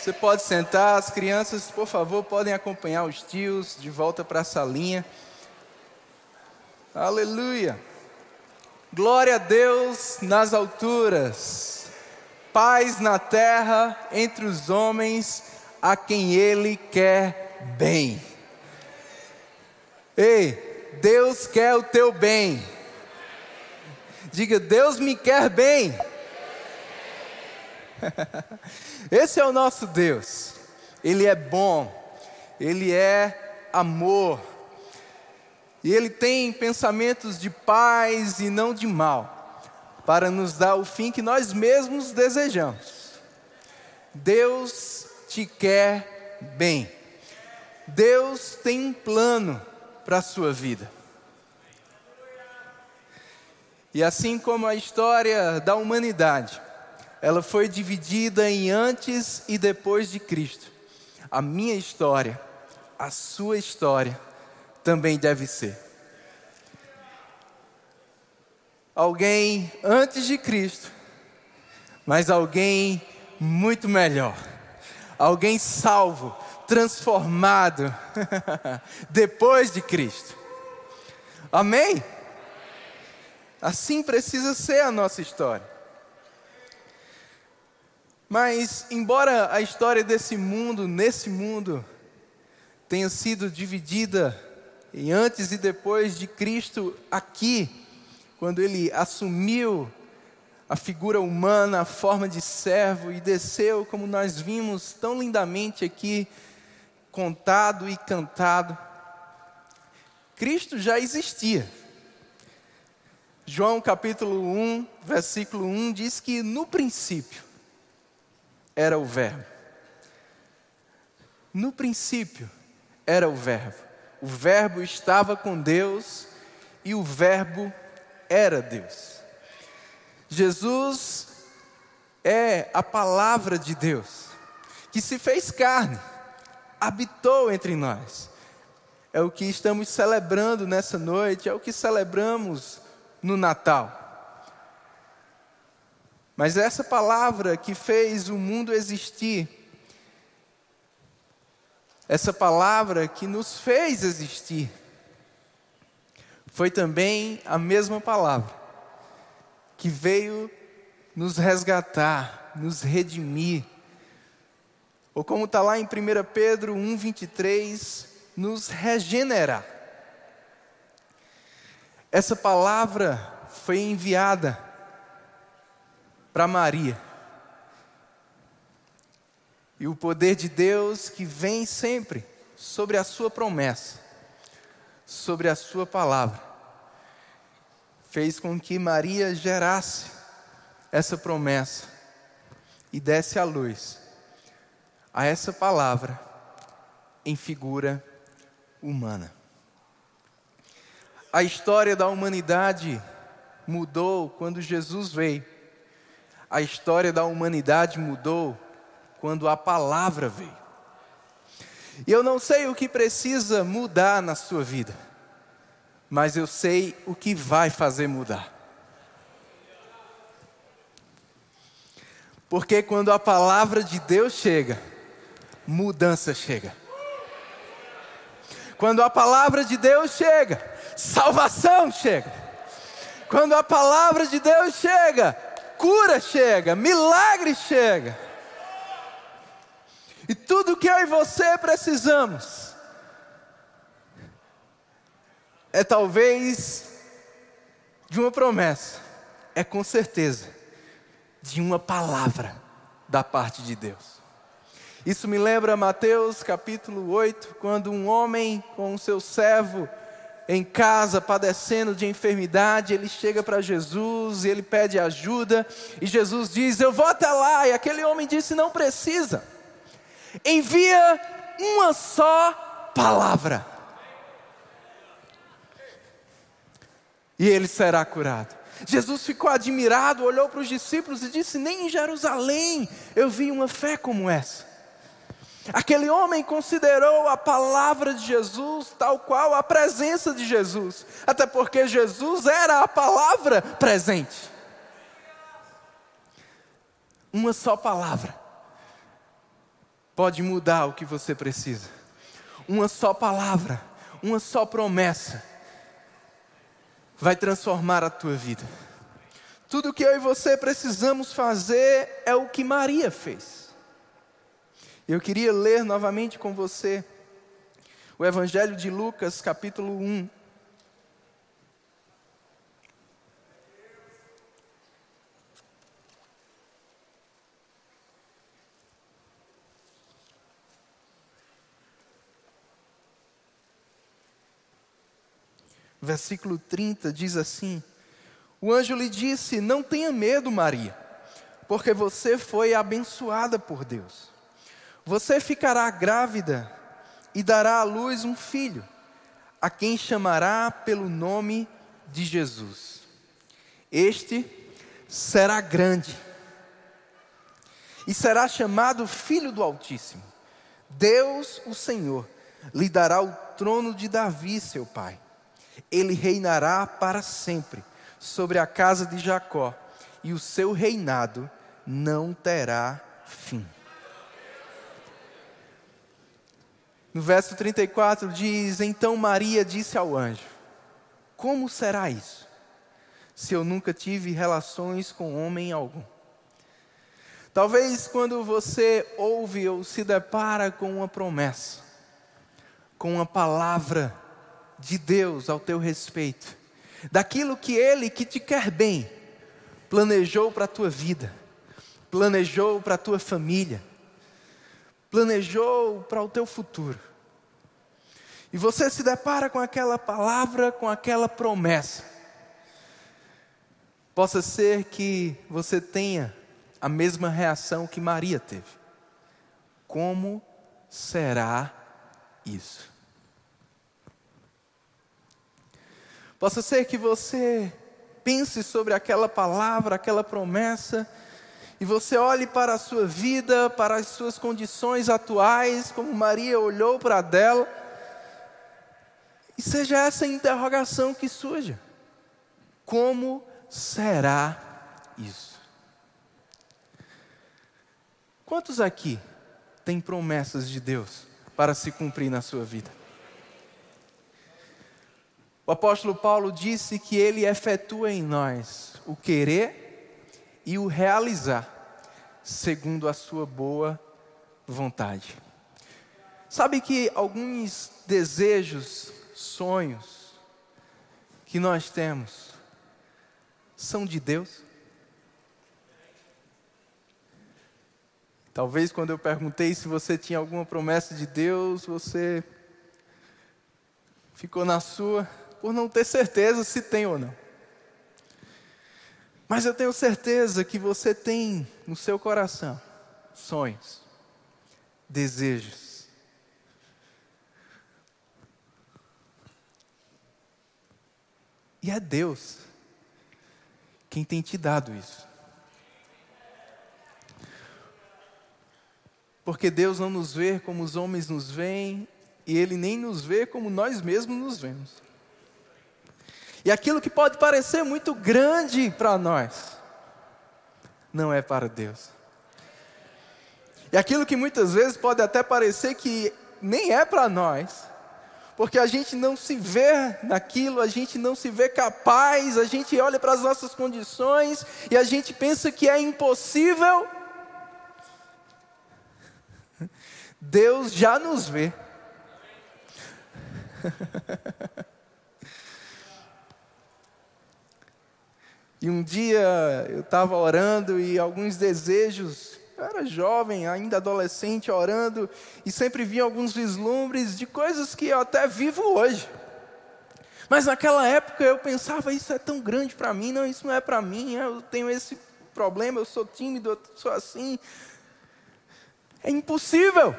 Você pode sentar, as crianças, por favor, podem acompanhar os tios de volta para a salinha. Aleluia. Glória a Deus nas alturas, paz na terra entre os homens a quem Ele quer bem. Ei, Deus quer o teu bem. Diga, Deus me quer bem. Esse é o nosso Deus. Ele é bom, ele é amor. E ele tem pensamentos de paz e não de mal, para nos dar o fim que nós mesmos desejamos. Deus te quer bem. Deus tem um plano para a sua vida. E assim como a história da humanidade, ela foi dividida em antes e depois de Cristo. A minha história, a sua história, também deve ser. Alguém antes de Cristo, mas alguém muito melhor. Alguém salvo, transformado depois de Cristo. Amém? Assim precisa ser a nossa história. Mas, embora a história desse mundo, nesse mundo, tenha sido dividida em antes e depois de Cristo aqui, quando ele assumiu a figura humana, a forma de servo e desceu, como nós vimos tão lindamente aqui, contado e cantado. Cristo já existia. João capítulo 1, versículo 1 diz que no princípio era o Verbo. No princípio era o Verbo. O Verbo estava com Deus e o Verbo era Deus. Jesus é a palavra de Deus que se fez carne, habitou entre nós. É o que estamos celebrando nessa noite, é o que celebramos no Natal. Mas essa palavra que fez o mundo existir, essa palavra que nos fez existir, foi também a mesma palavra que veio nos resgatar, nos redimir. Ou como está lá em 1 Pedro 1,23, nos regenerar. Essa palavra foi enviada para Maria. E o poder de Deus que vem sempre sobre a sua promessa, sobre a sua palavra, fez com que Maria gerasse essa promessa e desse a luz a essa palavra em figura humana. A história da humanidade mudou quando Jesus veio a história da humanidade mudou quando a palavra veio. E eu não sei o que precisa mudar na sua vida, mas eu sei o que vai fazer mudar. Porque quando a palavra de Deus chega, mudança chega. Quando a palavra de Deus chega, salvação chega. Quando a palavra de Deus chega, cura chega, milagre chega. E tudo que eu e você precisamos é talvez de uma promessa, é com certeza de uma palavra da parte de Deus. Isso me lembra Mateus capítulo 8, quando um homem com o seu servo em casa padecendo de enfermidade, ele chega para Jesus e ele pede ajuda, e Jesus diz: Eu vou até lá. E aquele homem disse: Não precisa, envia uma só palavra, e ele será curado. Jesus ficou admirado, olhou para os discípulos e disse: Nem em Jerusalém eu vi uma fé como essa. Aquele homem considerou a palavra de Jesus tal qual a presença de Jesus, até porque Jesus era a palavra presente. Uma só palavra. pode mudar o que você precisa. Uma só palavra, uma só promessa vai transformar a tua vida. Tudo que eu e você precisamos fazer é o que Maria fez. Eu queria ler novamente com você o Evangelho de Lucas, capítulo 1, versículo 30 diz assim: O anjo lhe disse: Não tenha medo, Maria, porque você foi abençoada por Deus. Você ficará grávida e dará à luz um filho, a quem chamará pelo nome de Jesus. Este será grande e será chamado Filho do Altíssimo. Deus, o Senhor, lhe dará o trono de Davi, seu pai ele reinará para sempre sobre a casa de Jacó, e o seu reinado não terá fim. No verso 34 diz: Então Maria disse ao anjo: Como será isso, se eu nunca tive relações com homem algum? Talvez quando você ouve ou se depara com uma promessa, com uma palavra de Deus ao teu respeito, daquilo que Ele, que te quer bem, planejou para a tua vida, planejou para a tua família, planejou para o teu futuro. E você se depara com aquela palavra, com aquela promessa. Possa ser que você tenha a mesma reação que Maria teve. Como será isso? Possa ser que você pense sobre aquela palavra, aquela promessa, e você olhe para a sua vida, para as suas condições atuais, como Maria olhou para dela, e seja essa interrogação que surja: como será isso? Quantos aqui têm promessas de Deus para se cumprir na sua vida? O apóstolo Paulo disse que ele efetua em nós o querer e o realizar, segundo a sua boa vontade. Sabe que alguns desejos, sonhos que nós temos são de Deus? Talvez quando eu perguntei se você tinha alguma promessa de Deus, você ficou na sua por não ter certeza se tem ou não. Mas eu tenho certeza que você tem no seu coração sonhos, desejos. E é Deus quem tem te dado isso. Porque Deus não nos vê como os homens nos veem, e Ele nem nos vê como nós mesmos nos vemos. E aquilo que pode parecer muito grande para nós, não é para Deus. E aquilo que muitas vezes pode até parecer que nem é para nós, porque a gente não se vê naquilo, a gente não se vê capaz, a gente olha para as nossas condições e a gente pensa que é impossível. Deus já nos vê. E um dia eu estava orando e alguns desejos, eu era jovem, ainda adolescente, orando, e sempre vinha alguns vislumbres de coisas que eu até vivo hoje. Mas naquela época eu pensava, isso é tão grande para mim, não, isso não é para mim, eu tenho esse problema, eu sou tímido, eu sou assim. É impossível.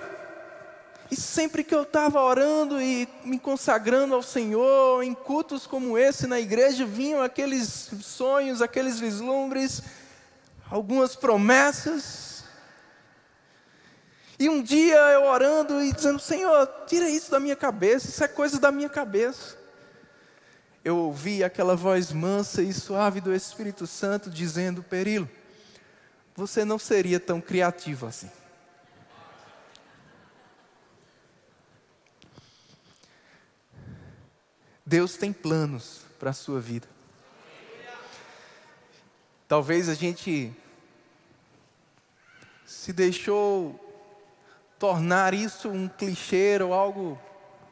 E sempre que eu estava orando e me consagrando ao Senhor, em cultos como esse na igreja, vinham aqueles sonhos, aqueles vislumbres, algumas promessas. E um dia eu orando e dizendo: Senhor, tira isso da minha cabeça, isso é coisa da minha cabeça. Eu ouvi aquela voz mansa e suave do Espírito Santo dizendo: Perilo, você não seria tão criativo assim. Deus tem planos para a sua vida. Talvez a gente se deixou tornar isso um clichê ou algo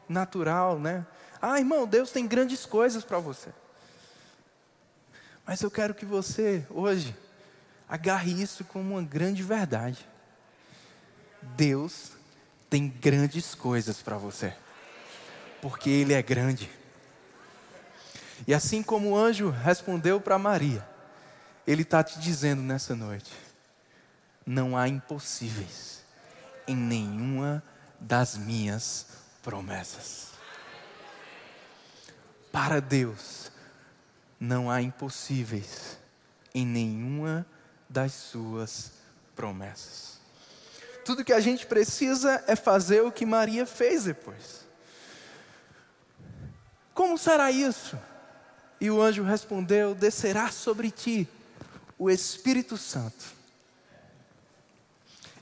natural, né? Ah, irmão, Deus tem grandes coisas para você. Mas eu quero que você, hoje, agarre isso como uma grande verdade. Deus tem grandes coisas para você, porque Ele é grande. E assim como o anjo respondeu para Maria, Ele está te dizendo nessa noite: não há impossíveis em nenhuma das minhas promessas. Para Deus, não há impossíveis em nenhuma das suas promessas. Tudo que a gente precisa é fazer o que Maria fez depois. Como será isso? E o anjo respondeu: Descerá sobre ti o Espírito Santo,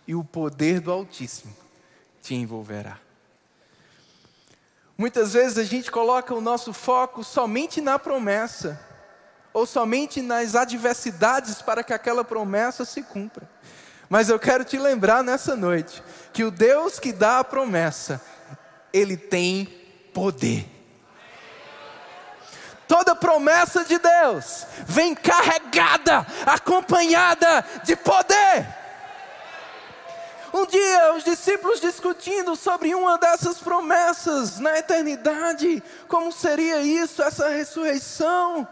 e o poder do Altíssimo te envolverá. Muitas vezes a gente coloca o nosso foco somente na promessa, ou somente nas adversidades para que aquela promessa se cumpra. Mas eu quero te lembrar nessa noite que o Deus que dá a promessa, ele tem poder. Toda promessa de Deus vem carregada, acompanhada de poder. Um dia, os discípulos discutindo sobre uma dessas promessas na eternidade, como seria isso, essa ressurreição?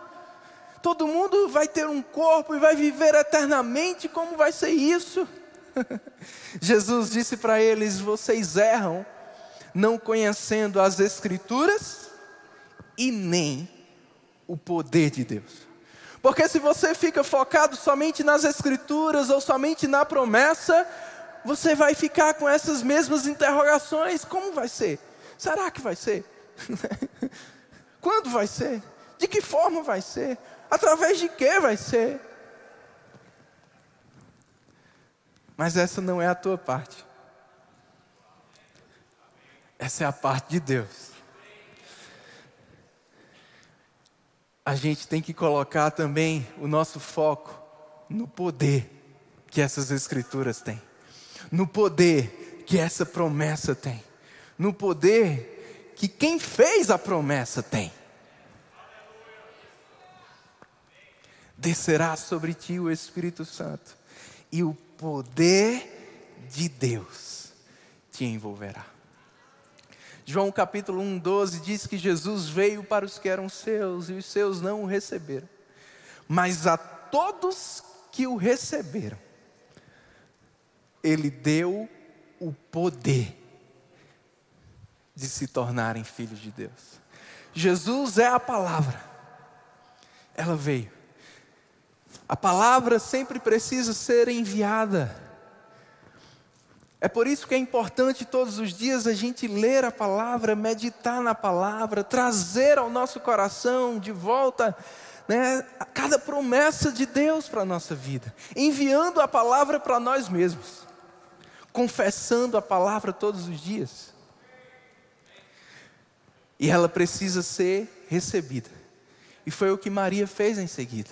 Todo mundo vai ter um corpo e vai viver eternamente, como vai ser isso? Jesus disse para eles: Vocês erram, não conhecendo as Escrituras e nem o poder de Deus. Porque se você fica focado somente nas Escrituras ou somente na promessa, você vai ficar com essas mesmas interrogações: como vai ser? Será que vai ser? Quando vai ser? De que forma vai ser? Através de que vai ser? Mas essa não é a tua parte. Essa é a parte de Deus. A gente tem que colocar também o nosso foco no poder que essas escrituras têm no poder que essa promessa tem, no poder que quem fez a promessa tem. Descerá sobre ti o Espírito Santo, e o poder de Deus te envolverá. João capítulo 1, 12 diz que Jesus veio para os que eram seus e os seus não o receberam. Mas a todos que o receberam, ele deu o poder de se tornarem filhos de Deus. Jesus é a palavra, ela veio. A palavra sempre precisa ser enviada. É por isso que é importante todos os dias a gente ler a palavra, meditar na palavra, trazer ao nosso coração de volta né, cada promessa de Deus para a nossa vida, enviando a palavra para nós mesmos confessando a palavra todos os dias. E ela precisa ser recebida. E foi o que Maria fez em seguida.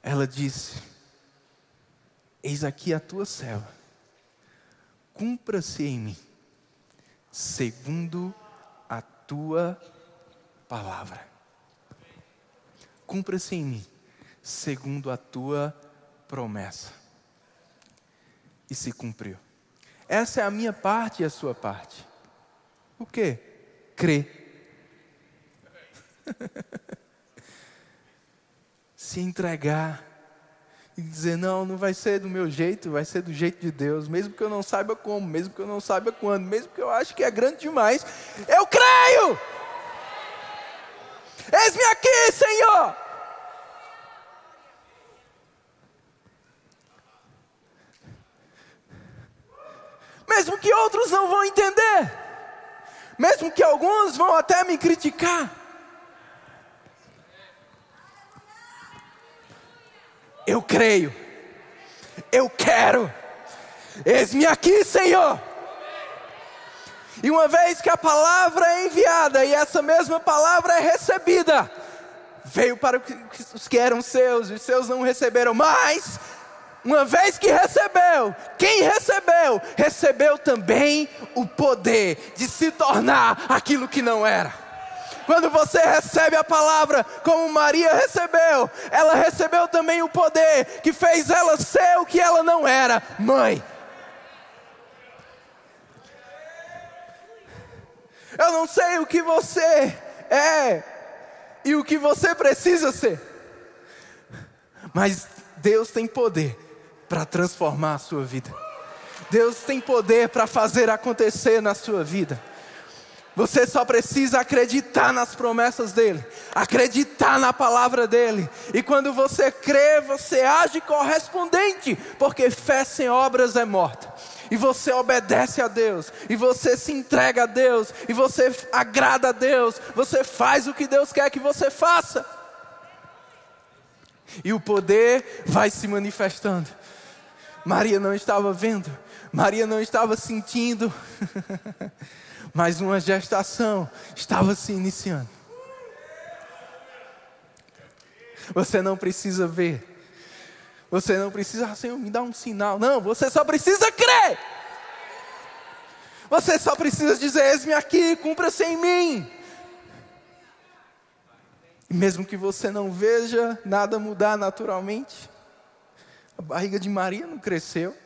Ela disse: Eis aqui a tua serva, cumpra-se em mim, segundo a tua palavra. Cumpra-se em mim, segundo a tua promessa. E se cumpriu. Essa é a minha parte e a sua parte. O que? Crer. Se entregar e dizer: não, não vai ser do meu jeito, vai ser do jeito de Deus, mesmo que eu não saiba como, mesmo que eu não saiba quando, mesmo que eu ache que é grande demais, eu creio. Eis-me aqui, Senhor. mesmo que outros não vão entender, mesmo que alguns vão até me criticar. Eu creio, eu quero, eis-me aqui, Senhor. E uma vez que a palavra é enviada e essa mesma palavra é recebida, veio para os que eram seus, e os seus não receberam, mas uma vez que recebeu, quem recebeu, recebeu também o poder de se tornar aquilo que não era. Quando você recebe a palavra, como Maria recebeu, ela recebeu também o poder que fez ela ser o que ela não era, mãe. Eu não sei o que você é e o que você precisa ser, mas Deus tem poder para transformar a sua vida. Deus tem poder para fazer acontecer na sua vida. Você só precisa acreditar nas promessas dele, acreditar na palavra dele. E quando você crê, você age correspondente, porque fé sem obras é morta. E você obedece a Deus, e você se entrega a Deus, e você agrada a Deus, você faz o que Deus quer que você faça. E o poder vai se manifestando. Maria não estava vendo, Maria não estava sentindo, mas uma gestação estava se iniciando. Você não precisa ver, você não precisa, ah, Senhor, me dá um sinal. Não, você só precisa crer. Você só precisa dizer: Eis-me aqui, cumpra-se em mim. E mesmo que você não veja nada mudar naturalmente, a barriga de Maria não cresceu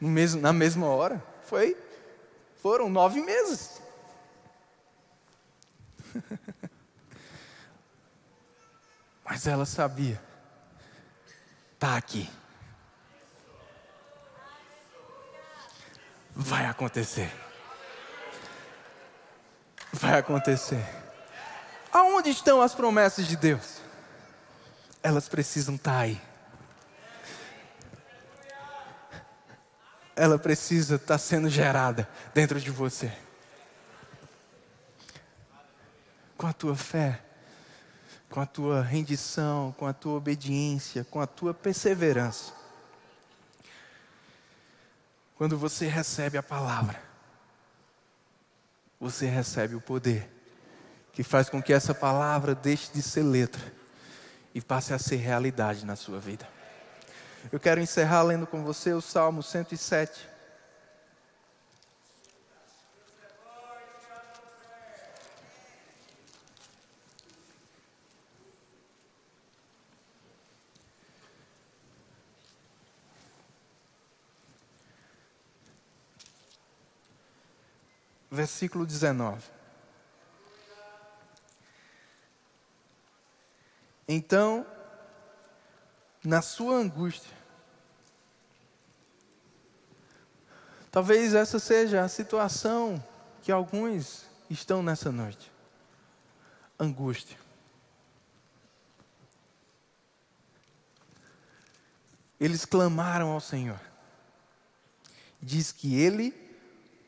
mesmo, na mesma hora. Foi, foram nove meses. Mas ela sabia. Está aqui. Vai acontecer. Vai acontecer. Aonde estão as promessas de Deus? Elas precisam estar tá aí. Ela precisa estar sendo gerada dentro de você. Com a tua fé, com a tua rendição, com a tua obediência, com a tua perseverança. Quando você recebe a palavra, você recebe o poder que faz com que essa palavra deixe de ser letra e passe a ser realidade na sua vida. Eu quero encerrar lendo com você o Salmo 107. Versículo 19. Então na sua angústia. Talvez essa seja a situação que alguns estão nessa noite. Angústia. Eles clamaram ao Senhor. Diz que Ele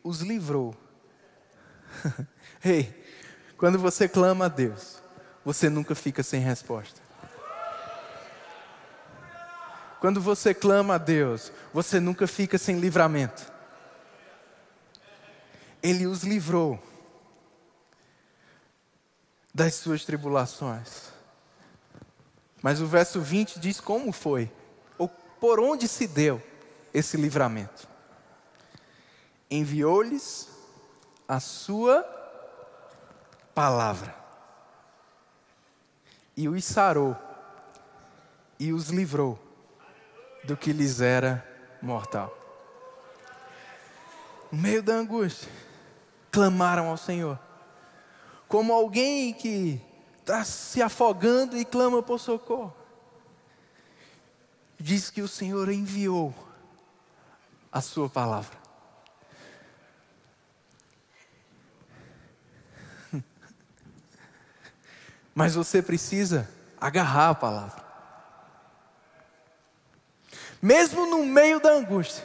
os livrou. Ei, hey, quando você clama a Deus, você nunca fica sem resposta. Quando você clama a Deus, você nunca fica sem livramento. Ele os livrou das suas tribulações. Mas o verso 20 diz como foi, ou por onde se deu esse livramento. Enviou-lhes a sua palavra, e os sarou, e os livrou do que lhes era mortal. No meio da angústia, clamaram ao Senhor, como alguém que está se afogando e clama por socorro. Diz que o Senhor enviou a Sua palavra. Mas você precisa agarrar a palavra mesmo no meio da angústia.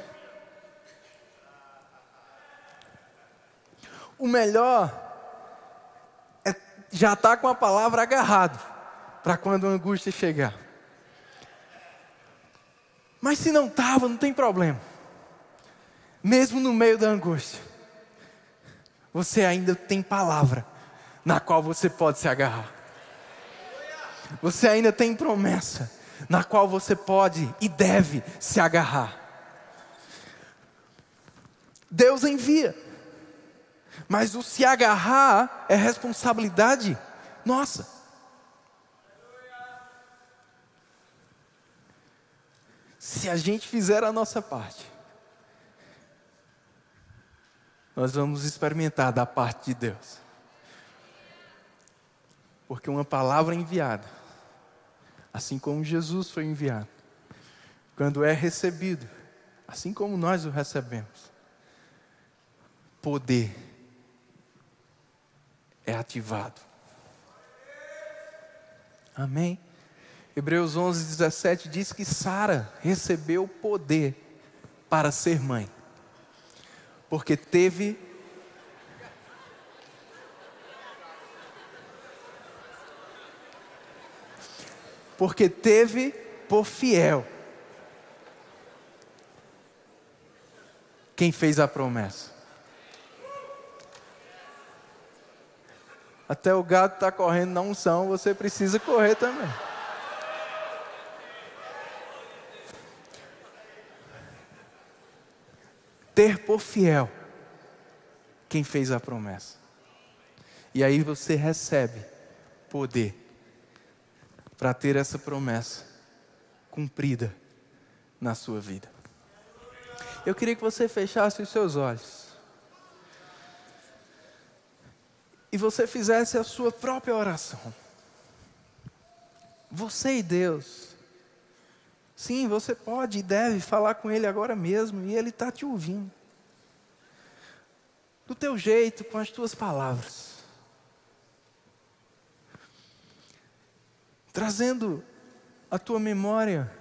O melhor é já estar tá com a palavra agarrado para quando a angústia chegar. Mas se não estava, não tem problema. Mesmo no meio da angústia, você ainda tem palavra na qual você pode se agarrar. Você ainda tem promessa na qual você pode e deve se agarrar. Deus envia, mas o se agarrar é responsabilidade nossa. Se a gente fizer a nossa parte, nós vamos experimentar da parte de Deus. Porque uma palavra enviada, assim como Jesus foi enviado, quando é recebido, assim como nós o recebemos, poder é ativado. Amém? Hebreus 11, 17 diz que Sara recebeu poder para ser mãe, porque teve porque teve por fiel quem fez a promessa. Até o gato está correndo na unção, você precisa correr também. Ter por fiel quem fez a promessa. E aí você recebe poder para ter essa promessa cumprida na sua vida. Eu queria que você fechasse os seus olhos. E você fizesse a sua própria oração. Você e Deus. Sim, você pode e deve falar com Ele agora mesmo, e Ele está te ouvindo. Do teu jeito, com as tuas palavras. Trazendo à tua memória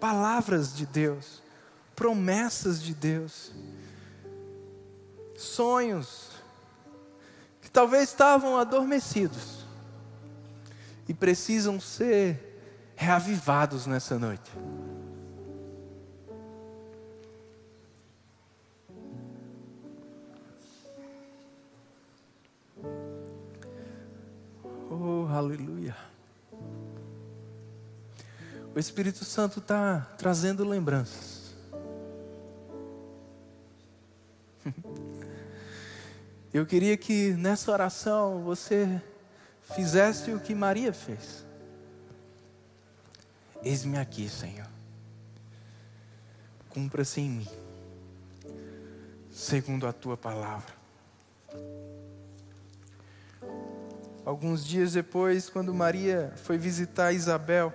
palavras de Deus, promessas de Deus, sonhos, talvez estavam adormecidos e precisam ser reavivados nessa noite. Oh, aleluia. O Espírito Santo está trazendo lembranças. Eu queria que nessa oração você fizesse o que Maria fez. Eis-me aqui, Senhor. Cumpra-se em mim, segundo a tua palavra. Alguns dias depois, quando Maria foi visitar Isabel,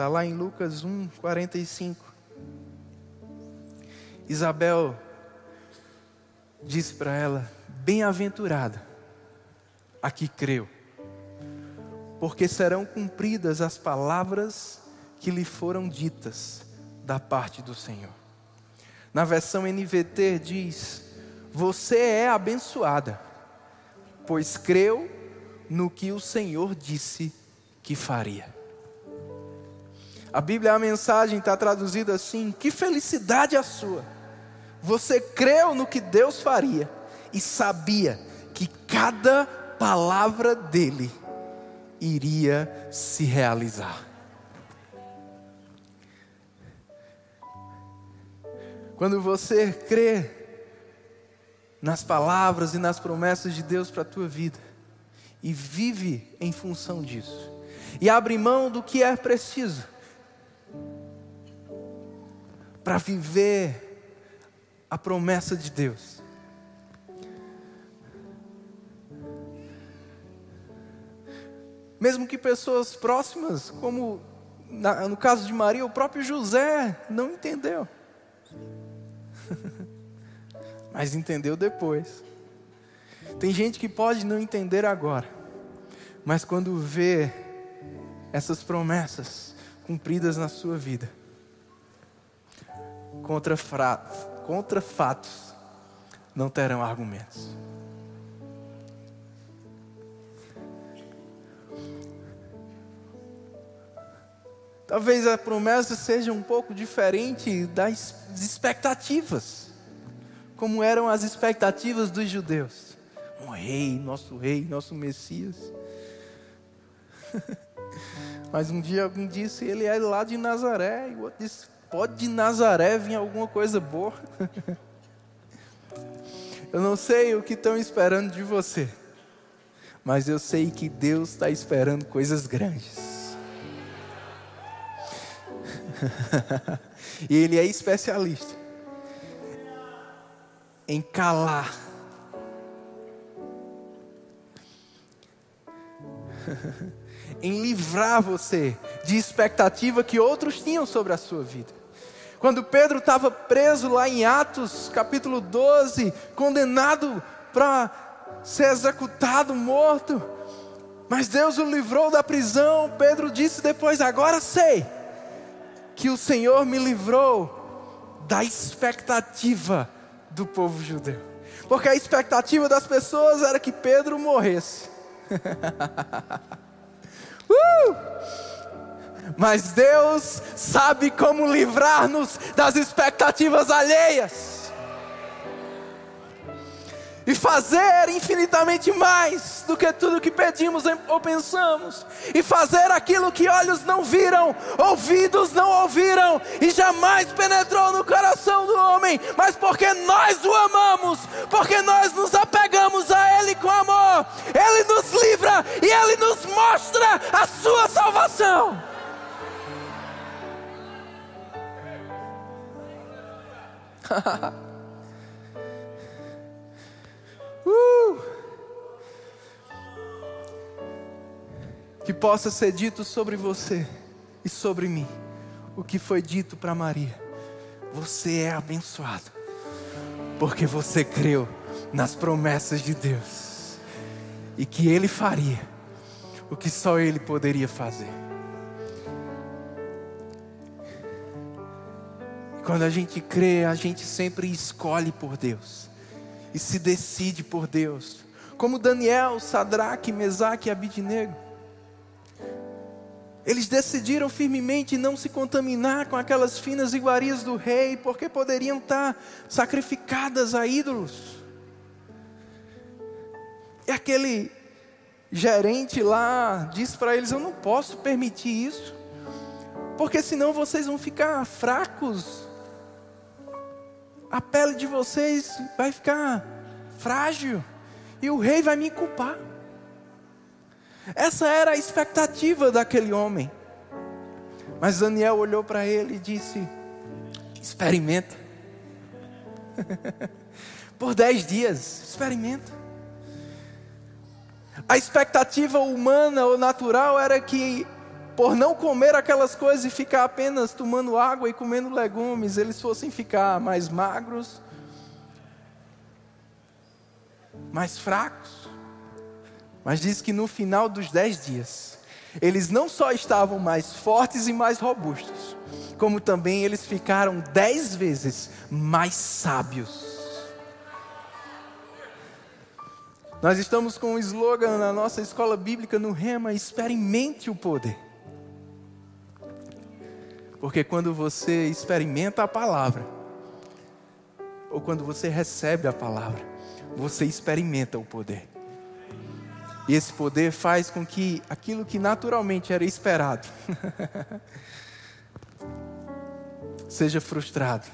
está lá em Lucas 1, 45. Isabel disse para ela: Bem-aventurada a que creu, porque serão cumpridas as palavras que lhe foram ditas da parte do Senhor. Na versão NVT diz: Você é abençoada, pois creu no que o Senhor disse que faria. A Bíblia, a mensagem está traduzida assim: Que felicidade a sua! Você creu no que Deus faria e sabia que cada palavra dele iria se realizar. Quando você crê nas palavras e nas promessas de Deus para a tua vida e vive em função disso, e abre mão do que é preciso para viver a promessa de Deus. Mesmo que pessoas próximas, como no caso de Maria, o próprio José não entendeu. Mas entendeu depois. Tem gente que pode não entender agora, mas quando vê essas promessas cumpridas na sua vida, contra contra fatos não terão argumentos. Talvez a promessa seja um pouco diferente das expectativas como eram as expectativas dos judeus. Um rei, nosso rei, nosso Messias. Mas um dia alguém disse, ele é lá de Nazaré, e o outro disse, pode de Nazaré vir alguma coisa boa. Eu não sei o que estão esperando de você, mas eu sei que Deus está esperando coisas grandes. e Ele é especialista em calar. em livrar você de expectativa que outros tinham sobre a sua vida. Quando Pedro estava preso lá em Atos, capítulo 12, condenado para ser executado, morto, mas Deus o livrou da prisão. Pedro disse depois: Agora sei que o Senhor me livrou da expectativa do povo judeu, porque a expectativa das pessoas era que Pedro morresse. uh! Mas Deus sabe como livrar-nos das expectativas alheias. E fazer infinitamente mais do que tudo que pedimos ou pensamos. E fazer aquilo que olhos não viram, ouvidos não ouviram, e jamais penetrou no coração do homem. Mas porque nós o amamos, porque nós nos apegamos a Ele com amor, Ele nos livra e Ele nos mostra a sua salvação. uh! Que possa ser dito sobre você e sobre mim o que foi dito para Maria. Você é abençoado, porque você creu nas promessas de Deus e que Ele faria o que só Ele poderia fazer. Quando a gente crê, a gente sempre escolhe por Deus e se decide por Deus. Como Daniel, Sadraque, Mesaque e Abidnego. Eles decidiram firmemente não se contaminar com aquelas finas iguarias do rei, porque poderiam estar sacrificadas a ídolos. E aquele gerente lá disse para eles: Eu não posso permitir isso, porque senão vocês vão ficar fracos a pele de vocês vai ficar frágil e o rei vai me culpar. Essa era a expectativa daquele homem. Mas Daniel olhou para ele e disse: experimenta. Por dez dias, experimenta. A expectativa humana ou natural era que por não comer aquelas coisas e ficar apenas tomando água e comendo legumes, eles fossem ficar mais magros, mais fracos. Mas diz que no final dos dez dias, eles não só estavam mais fortes e mais robustos, como também eles ficaram dez vezes mais sábios. Nós estamos com um slogan na nossa escola bíblica no Rema: experimente o poder. Porque quando você experimenta a palavra, ou quando você recebe a palavra, você experimenta o poder. E esse poder faz com que aquilo que naturalmente era esperado seja frustrado.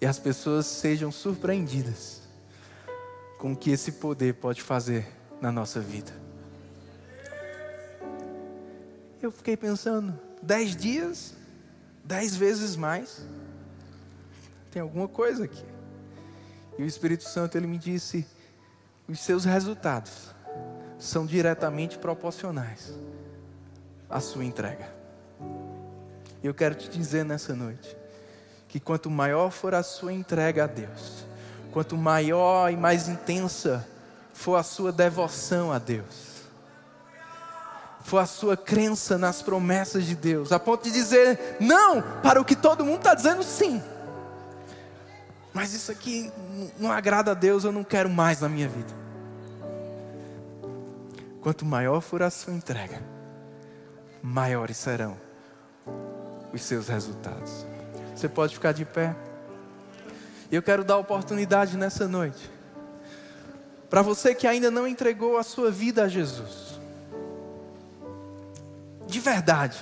E as pessoas sejam surpreendidas com o que esse poder pode fazer na nossa vida. Eu fiquei pensando, dez dias, dez vezes mais. Tem alguma coisa aqui. E o Espírito Santo ele me disse: os seus resultados são diretamente proporcionais à sua entrega. Eu quero te dizer nessa noite que quanto maior for a sua entrega a Deus, quanto maior e mais intensa for a sua devoção a Deus, for a sua crença nas promessas de Deus, a ponto de dizer não para o que todo mundo está dizendo sim. Mas isso aqui não agrada a Deus, eu não quero mais na minha vida. Quanto maior for a sua entrega, maiores serão os seus resultados. Você pode ficar de pé. Eu quero dar oportunidade nessa noite. Para você que ainda não entregou a sua vida a Jesus. De verdade.